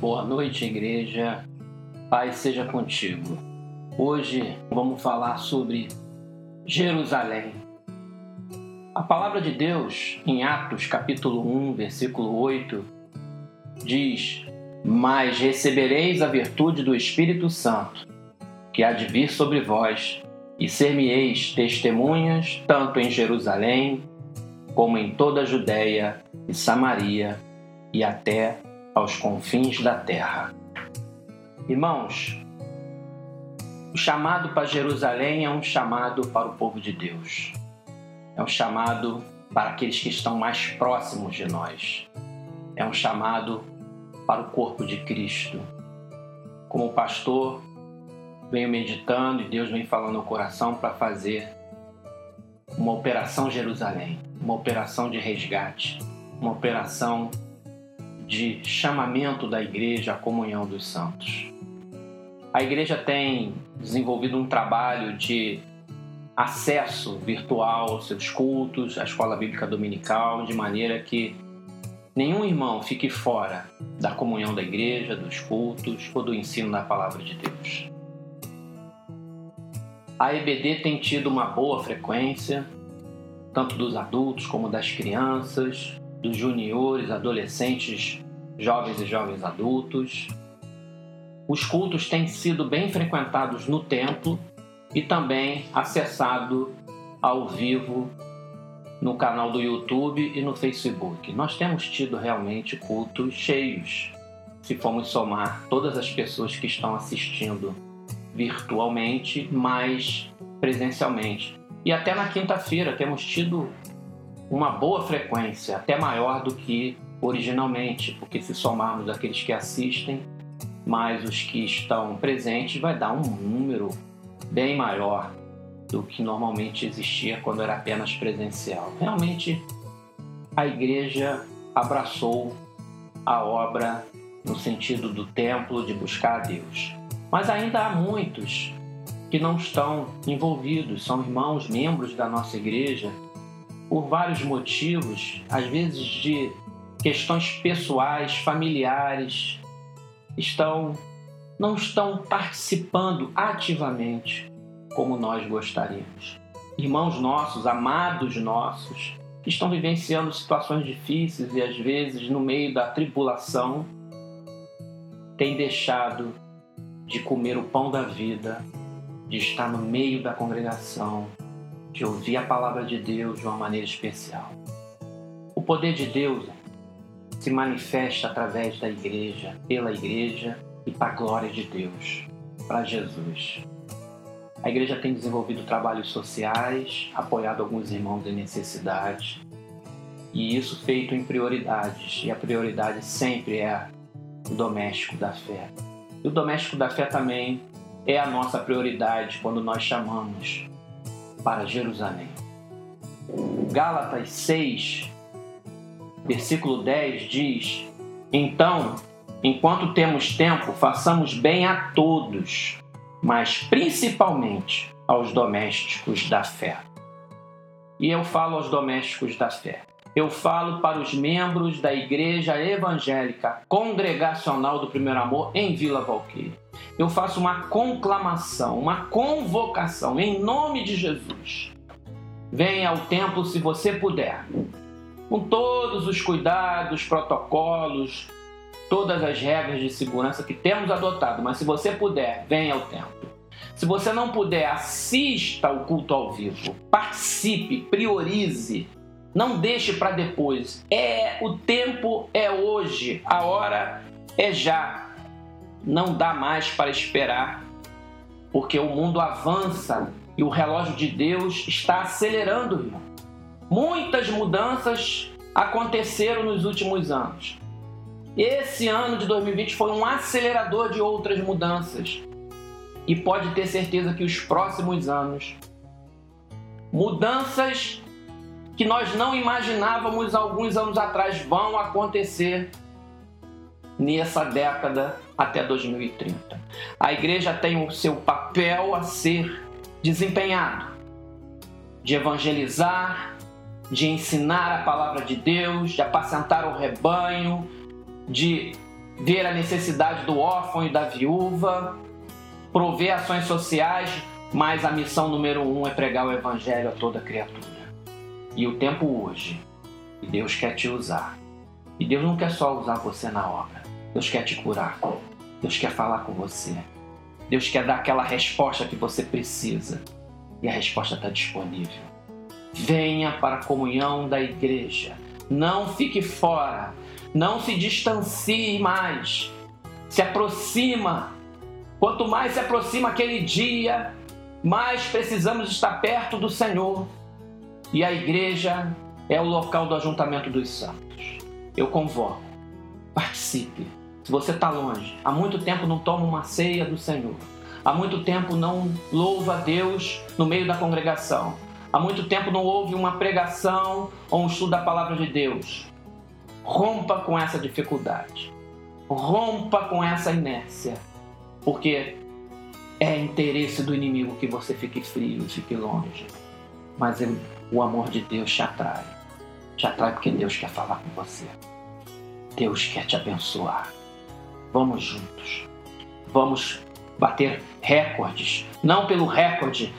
Boa noite, igreja. Paz seja contigo. Hoje vamos falar sobre Jerusalém. A palavra de Deus, em Atos capítulo 1, versículo 8, diz: Mas recebereis a virtude do Espírito Santo, que há de vir sobre vós, e ser-me-eis testemunhas tanto em Jerusalém, como em toda a Judéia e Samaria e até aos confins da terra. Irmãos, o chamado para Jerusalém é um chamado para o povo de Deus. É um chamado para aqueles que estão mais próximos de nós. É um chamado para o corpo de Cristo. Como pastor, venho meditando e Deus vem falando no coração para fazer uma operação Jerusalém, uma operação de resgate, uma operação de chamamento da igreja à comunhão dos santos. A igreja tem desenvolvido um trabalho de acesso virtual aos seus cultos, à escola bíblica dominical, de maneira que nenhum irmão fique fora da comunhão da igreja, dos cultos ou do ensino da palavra de Deus. A EBD tem tido uma boa frequência, tanto dos adultos como das crianças, dos juniores, adolescentes, jovens e jovens adultos. Os cultos têm sido bem frequentados no templo e também acessado ao vivo no canal do YouTube e no Facebook. Nós temos tido realmente cultos cheios, se formos somar todas as pessoas que estão assistindo virtualmente, mais presencialmente. E até na quinta-feira temos tido uma boa frequência, até maior do que originalmente, porque se somarmos aqueles que assistem mais os que estão presentes, vai dar um número bem maior do que normalmente existia quando era apenas presencial. Realmente, a igreja abraçou a obra no sentido do templo, de buscar a Deus. Mas ainda há muitos que não estão envolvidos, são irmãos, membros da nossa igreja, por vários motivos, às vezes de questões pessoais, familiares, estão não estão participando ativamente como nós gostaríamos. Irmãos nossos, amados nossos, estão vivenciando situações difíceis e às vezes no meio da tribulação, têm deixado de comer o pão da vida, de estar no meio da congregação, de ouvir a palavra de Deus de uma maneira especial. O poder de Deus se manifesta através da igreja, pela igreja e para a glória de Deus, para Jesus. A igreja tem desenvolvido trabalhos sociais, apoiado alguns irmãos em necessidade, e isso feito em prioridades, e a prioridade sempre é o doméstico da fé. E o doméstico da fé também é a nossa prioridade quando nós chamamos para Jerusalém. Gálatas 6, versículo 10 diz: Então, enquanto temos tempo, façamos bem a todos, mas principalmente aos domésticos da fé. E eu falo aos domésticos da fé. Eu falo para os membros da Igreja Evangélica Congregacional do Primeiro Amor em Vila Valqueire. Eu faço uma conclamação, uma convocação em nome de Jesus. Venha ao templo se você puder com todos os cuidados, protocolos, todas as regras de segurança que temos adotado. Mas se você puder, venha ao templo. Se você não puder, assista ao culto ao vivo. Participe, priorize. Não deixe para depois. É o tempo é hoje, a hora é já. Não dá mais para esperar, porque o mundo avança e o relógio de Deus está acelerando, irmão. Muitas mudanças aconteceram nos últimos anos. Esse ano de 2020 foi um acelerador de outras mudanças. E pode ter certeza que os próximos anos, mudanças que nós não imaginávamos alguns anos atrás vão acontecer nessa década até 2030. A igreja tem o seu papel a ser desempenhado de evangelizar, de ensinar a palavra de Deus, de apacentar o rebanho, de ver a necessidade do órfão e da viúva, prover ações sociais, mas a missão número um é pregar o evangelho a toda criatura. E o tempo hoje, e Deus quer te usar. E Deus não quer só usar você na obra. Deus quer te curar. Deus quer falar com você. Deus quer dar aquela resposta que você precisa. E a resposta está disponível. Venha para a comunhão da igreja. Não fique fora. Não se distancie mais. Se aproxima. Quanto mais se aproxima aquele dia, mais precisamos estar perto do Senhor. E a igreja é o local do ajuntamento dos santos. Eu convoco. Participe. Se você está longe, há muito tempo não toma uma ceia do Senhor. Há muito tempo não louva a Deus no meio da congregação. Há muito tempo não houve uma pregação ou um estudo da palavra de Deus. Rompa com essa dificuldade. Rompa com essa inércia. Porque é interesse do inimigo que você fique frio, fique longe. Mas o amor de Deus te atrai. Te atrai porque Deus quer falar com você. Deus quer te abençoar. Vamos juntos. Vamos bater recordes, não pelo recorde,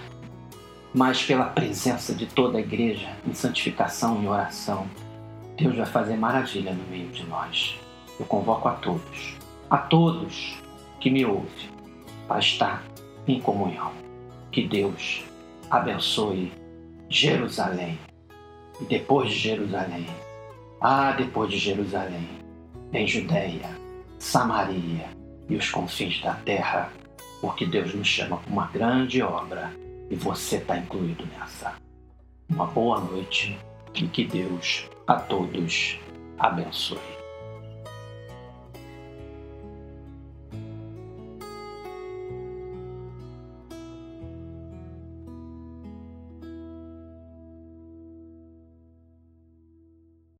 mas pela presença de toda a igreja em santificação e oração. Deus vai fazer maravilha no meio de nós. Eu convoco a todos, a todos que me ouvem, para estar em comunhão. Que Deus abençoe Jerusalém. E depois de Jerusalém, ah, depois de Jerusalém, em Judéia, Samaria e os confins da terra, porque Deus nos chama para uma grande obra e você está incluído nessa. Uma boa noite e que Deus a todos abençoe.